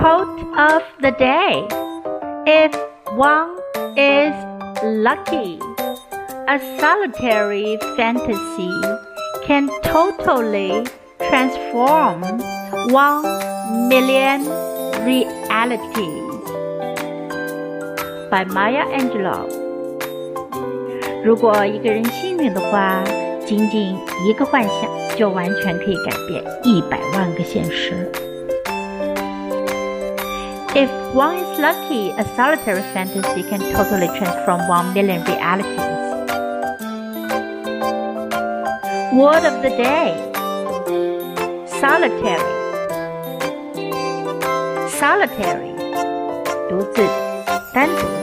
Quote of the day If one is lucky, a solitary fantasy can totally transform one million realities. By Maya Angelou。如果一个人幸运的话，仅仅一个幻想就完全可以改变一百万个现实。 If one is lucky, a solitary fantasy can totally transform one million realities. Word of the day Solitary. Solitary. 独自，单独。